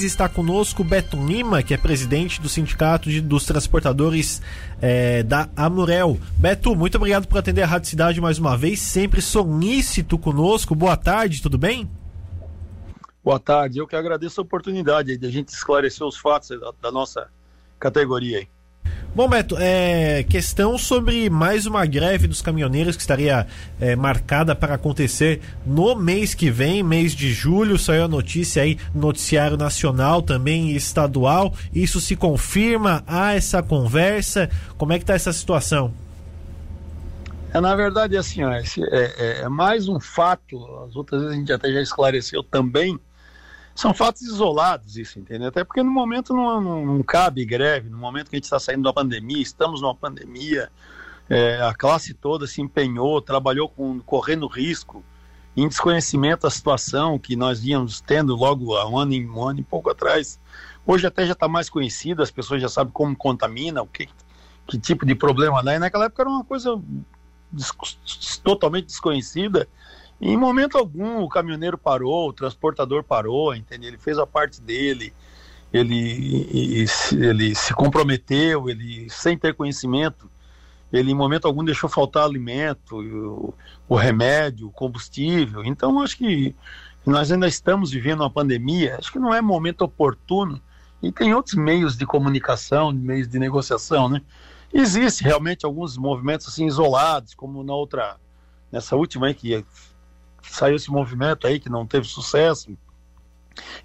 Está conosco Beto Lima, que é presidente do Sindicato de, dos Transportadores é, da Amurel. Beto, muito obrigado por atender a Rádio Cidade mais uma vez, sempre solícito conosco. Boa tarde, tudo bem? Boa tarde, eu que agradeço a oportunidade de a gente esclarecer os fatos da, da nossa categoria aí. Bom, Beto, é, questão sobre mais uma greve dos caminhoneiros que estaria é, marcada para acontecer no mês que vem, mês de julho. Saiu a notícia aí, noticiário nacional também estadual. Isso se confirma? Há essa conversa? Como é que está essa situação? É, na verdade, assim, ó, esse, é, é, é mais um fato. As outras vezes a gente até já esclareceu também são fatos isolados isso, entendeu? Até porque no momento não, não, não cabe greve, no momento que a gente está saindo da pandemia, estamos numa pandemia, é, a classe toda se empenhou, trabalhou com, correndo risco, em desconhecimento da situação que nós vínhamos tendo logo há um ano, um ano e pouco atrás. Hoje até já está mais conhecido, as pessoas já sabem como contamina, o que, que tipo de problema dá. E naquela época era uma coisa totalmente desconhecida em momento algum o caminhoneiro parou, o transportador parou, entende? Ele fez a parte dele, ele, ele se comprometeu, ele sem ter conhecimento, ele em momento algum deixou faltar alimento, o, o remédio, o combustível. Então acho que nós ainda estamos vivendo uma pandemia, acho que não é momento oportuno e tem outros meios de comunicação, meios de negociação, né? Existe realmente alguns movimentos assim isolados, como na outra, nessa última aí que saiu esse movimento aí que não teve sucesso.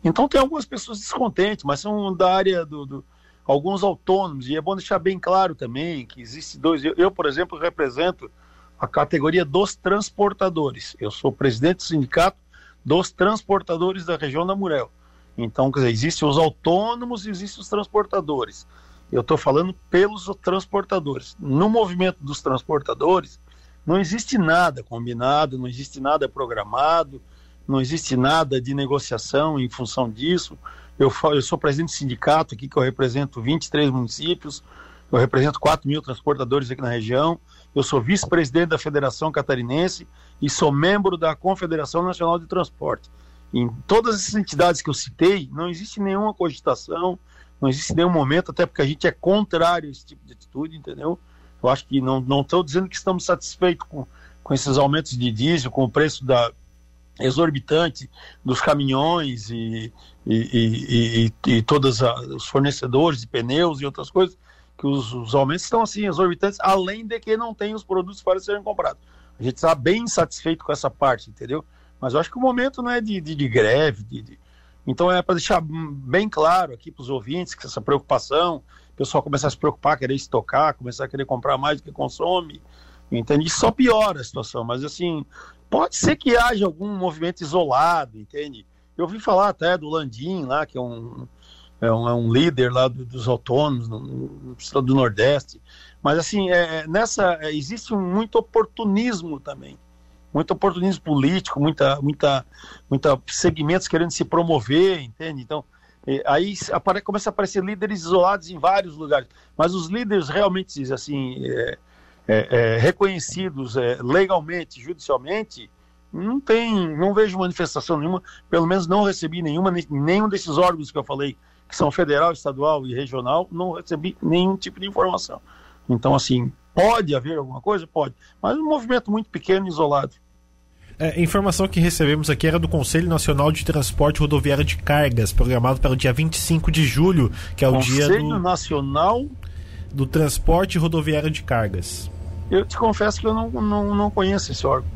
Então tem algumas pessoas descontentes, mas são da área do, do alguns autônomos e é bom deixar bem claro também que existe dois. Eu, eu, por exemplo, represento a categoria dos transportadores. Eu sou presidente do sindicato dos transportadores da região da Murel. Então, quer dizer, existem os autônomos e existem os transportadores. Eu estou falando pelos transportadores. No movimento dos transportadores, não existe nada combinado, não existe nada programado, não existe nada de negociação em função disso. Eu, eu sou presidente do sindicato aqui, que eu represento 23 municípios, eu represento 4 mil transportadores aqui na região, eu sou vice-presidente da Federação Catarinense e sou membro da Confederação Nacional de Transporte. Em todas essas entidades que eu citei, não existe nenhuma cogitação, não existe nenhum momento, até porque a gente é contrário a esse tipo de atitude, entendeu? Eu acho que não estou dizendo que estamos satisfeitos com, com esses aumentos de diesel, com o preço da exorbitante dos caminhões e, e, e, e, e todos os fornecedores de pneus e outras coisas, que os, os, aumentos estão assim exorbitantes, além de que não tem os produtos para serem comprados. A gente está bem satisfeito com essa parte, entendeu? Mas eu acho que o momento não é de, de, de greve, de, de... então é para deixar bem claro aqui para os ouvintes que essa preocupação o pessoal começar a se preocupar, querer estocar, começar a querer comprar mais do que consome, entende? Isso só piora a situação, mas assim, pode ser que haja algum movimento isolado, entende? Eu ouvi falar até do Landim lá, que é um, é um, é um líder lá do, dos autônomos no, do Nordeste, mas assim, é, é, nessa, é, existe um, muito oportunismo também, muito oportunismo político, muita, muita, muita segmentos querendo se promover, entende? Então, aí apare, começa a aparecer líderes isolados em vários lugares, mas os líderes realmente assim é, é, é, reconhecidos é, legalmente, judicialmente, não tem, não vejo manifestação nenhuma, pelo menos não recebi nenhuma, nenhum desses órgãos que eu falei, que são federal, estadual e regional, não recebi nenhum tipo de informação. Então, assim, pode haver alguma coisa? Pode, mas um movimento muito pequeno isolado. É, informação que recebemos aqui era do Conselho Nacional de Transporte Rodoviário de Cargas, programado para o dia 25 de julho, que é o Conselho dia do Conselho Nacional do Transporte Rodoviário de Cargas. Eu te confesso que eu não, não, não conheço esse órgão.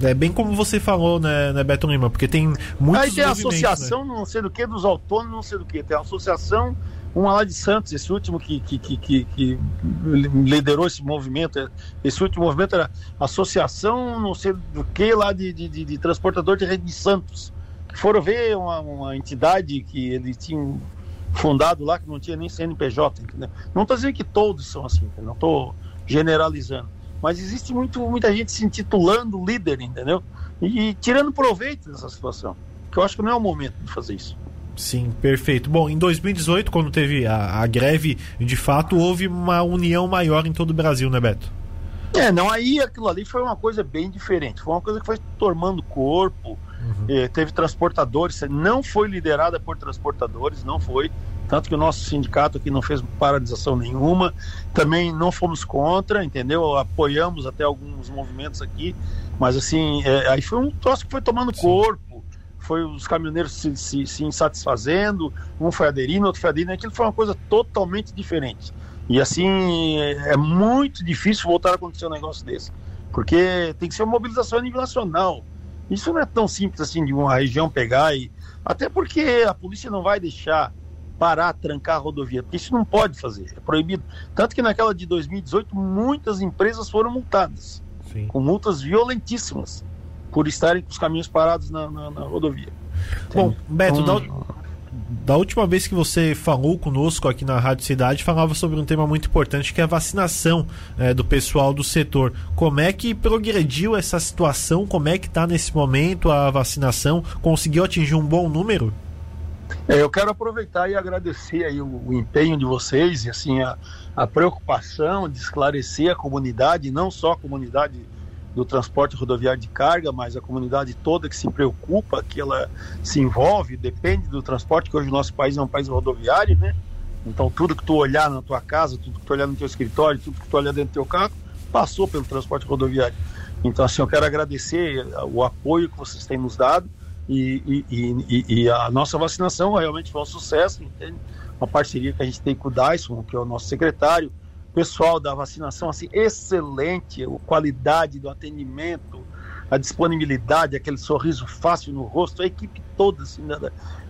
É bem como você falou, né, né Beto Lima, porque tem muitos Aí tem a associação, né? não sei do que, dos autônomos, não sei do que. Tem a associação uma lá de Santos, esse último que, que, que, que, que liderou esse movimento, esse último movimento era Associação, não sei do que, lá de, de, de, de Transportador de Rede de Santos, que foram ver uma, uma entidade que eles tinham fundado lá, que não tinha nem CNPJ, entendeu? Não estou dizendo que todos são assim, entendeu? não estou generalizando, mas existe muito, muita gente se intitulando líder, entendeu? E, e tirando proveito dessa situação, que eu acho que não é o momento de fazer isso. Sim, perfeito. Bom, em 2018, quando teve a, a, greve, de fato houve uma união maior em todo o Brasil, né, Beto? É, não, aí aquilo ali foi uma coisa bem diferente. Foi uma coisa que foi tomando corpo. uhum. teve transportadores, não foi liderada por transportadores, não foi. Tanto que o nosso sindicato aqui não fez paralisação nenhuma, também não fomos contra, entendeu? Apoiamos até alguns movimentos aqui, mas assim, é, aí foi um troço que foi tomando Sim. corpo, foi os caminhoneiros se, se, se, insatisfazendo, um foi aderindo, outro foi aderindo, aquilo foi uma coisa totalmente diferente. E assim, é, é muito difícil voltar a acontecer um negócio desse, porque tem que ser uma mobilização a nível nacional. Isso não é tão simples assim de uma região pegar e. Até porque a polícia não vai deixar parar, trancar a rodovia, porque isso não pode fazer, é proibido. Tanto que naquela de 2018, muitas empresas foram multadas, Sim. com multas violentíssimas, por estarem com os caminhos parados na, na, na rodovia. Bom, Beto, então, da última vez que você falou conosco aqui na Rádio Cidade, falava sobre um tema muito importante que é a vacinação é, do pessoal do setor. Como é que progrediu essa situação? Como é que está nesse momento a vacinação? Conseguiu atingir um bom número? É, eu quero aproveitar e agradecer aí o, o empenho de vocês e assim a, a preocupação de esclarecer a comunidade, não só a comunidade do transporte rodoviário de carga, mas a comunidade toda que se preocupa, que ela se envolve, depende do transporte, que hoje o nosso país é um país rodoviário, né? Então tudo que tu olhar na tua casa, tudo que tu olhar no teu escritório, tudo que tu olhar dentro do teu carro, passou pelo transporte rodoviário. Então assim, eu quero agradecer o apoio que vocês têm nos dado e, e, e, e a nossa vacinação realmente foi um sucesso, entende? Uma parceria que a gente tem com o Dyson, que é o nosso secretário, pessoal da vacinação assim excelente, a qualidade do atendimento, a disponibilidade, aquele sorriso fácil no rosto, a equipe toda assim, da,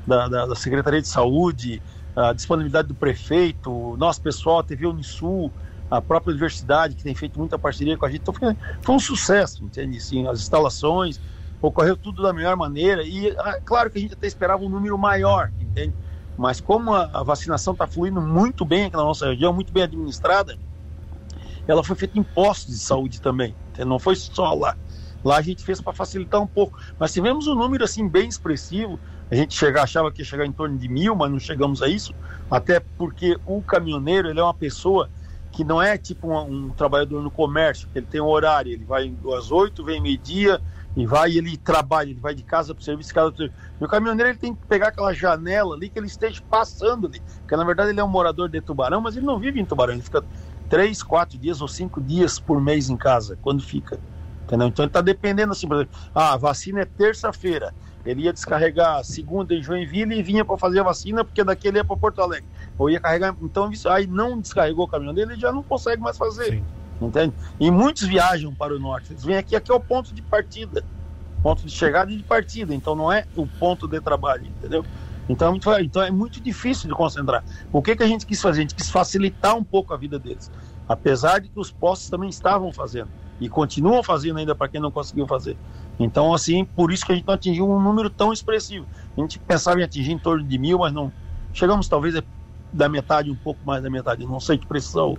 da, da, da Secretaria de Saúde, a disponibilidade do prefeito, nosso pessoal, a TV Unisul, a própria universidade que tem feito muita parceria com a gente, então foi, foi um sucesso, entende? Assim, as instalações, ocorreu tudo da melhor maneira e ah, claro que a gente até esperava um número maior, entende? Mas como a, vacinação está fluindo muito bem aqui na nossa região, muito bem administrada, ela foi feita em postos de saúde também, não foi só lá. Lá a gente fez para facilitar um pouco, mas tivemos um número assim bem expressivo. A gente chega, achava que ia chegar em torno de mil, mas não chegamos a isso, até porque o caminhoneiro ele é uma pessoa que não é tipo um, um trabalhador no comércio, que ele tem um horário, ele vai às oito, vem meio-dia, e vai ele trabalha, ele vai de casa para o serviço, casa pro serviço. E o caminhoneiro ele tem que pegar aquela janela ali que ele esteja passando ali, porque na verdade ele é um morador de Tubarão, mas ele não vive em Tubarão, ele fica três, quatro dias ou cinco dias por mês em casa, quando fica. Entendeu? Então ele está dependendo assim, por exemplo, ah, a vacina é terça-feira. Ele ia descarregar segunda em Joinville e vinha para fazer a vacina, porque daqui ele ia para Porto Alegre. Ou ia carregar. Então, aí não descarregou o caminhão dele, ele já não consegue mais fazer. Sim. Entende? E muitos viajam para o norte. Eles vêm aqui, aqui é o ponto de partida. Ponto de chegada e de partida. Então não é o ponto de trabalho, entendeu? Então, é então é muito difícil de concentrar. O que, que a gente quis fazer? A gente quis facilitar um pouco a vida deles. Apesar de que os postos também estavam fazendo. E continuam fazendo ainda para quem não conseguiu fazer. Então, assim, por isso que a gente não atingiu um número tão expressivo. A gente pensava em atingir em torno de mil, mas não. Chegamos talvez da metade, um pouco mais da metade. Não sei que precisão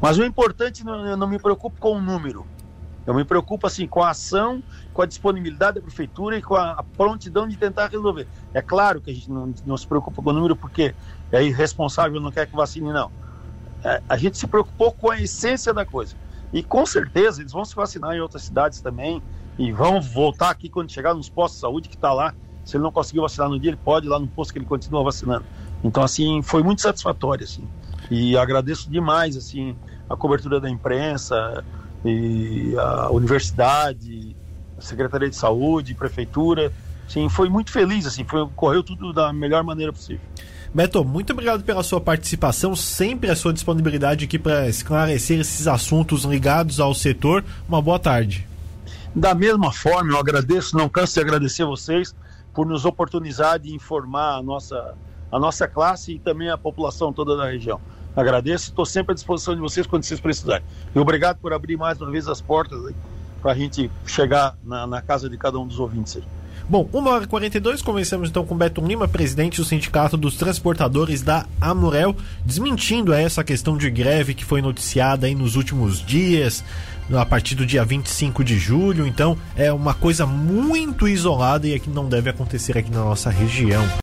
mas o importante, eu não me preocupo com o número. Eu me preocupo assim com a ação, com a disponibilidade da prefeitura e com a, prontidão de tentar resolver. É claro que a gente não, não se preocupa com o número porque é irresponsável, não quer que vacine, não. É, a gente se preocupou com a essência da coisa. E com certeza eles vão se vacinar em outras cidades também e vão voltar aqui quando chegar nos postos de saúde que está lá. Se ele não conseguiu vacinar no dia, ele pode ir lá no posto que ele continua vacinando. Então, assim, foi muito satisfatório, assim. E agradeço demais assim a cobertura da imprensa e a universidade, a Secretaria de Saúde, prefeitura. Sim, foi muito feliz assim, foi correu tudo da melhor maneira possível. Beto, muito obrigado pela sua participação, sempre a sua disponibilidade aqui para esclarecer esses assuntos ligados ao setor. Uma boa tarde. Da mesma forma, eu agradeço, não canso de agradecer vocês por nos oportunizar de informar a nossa, a nossa classe e também a população toda da região. Agradeço estou sempre à disposição de vocês quando vocês precisarem. E obrigado por abrir mais uma vez as portas para a gente chegar na, na, casa de cada um dos ouvintes. Aí. Bom, 1 hora e 42, começamos então com Beto Lima, presidente do Sindicato dos Transportadores da Amurel, desmentindo essa questão de greve que foi noticiada aí nos últimos dias, a partir do dia 25 de julho. Então, é uma coisa muito isolada e é que não deve acontecer aqui na nossa região.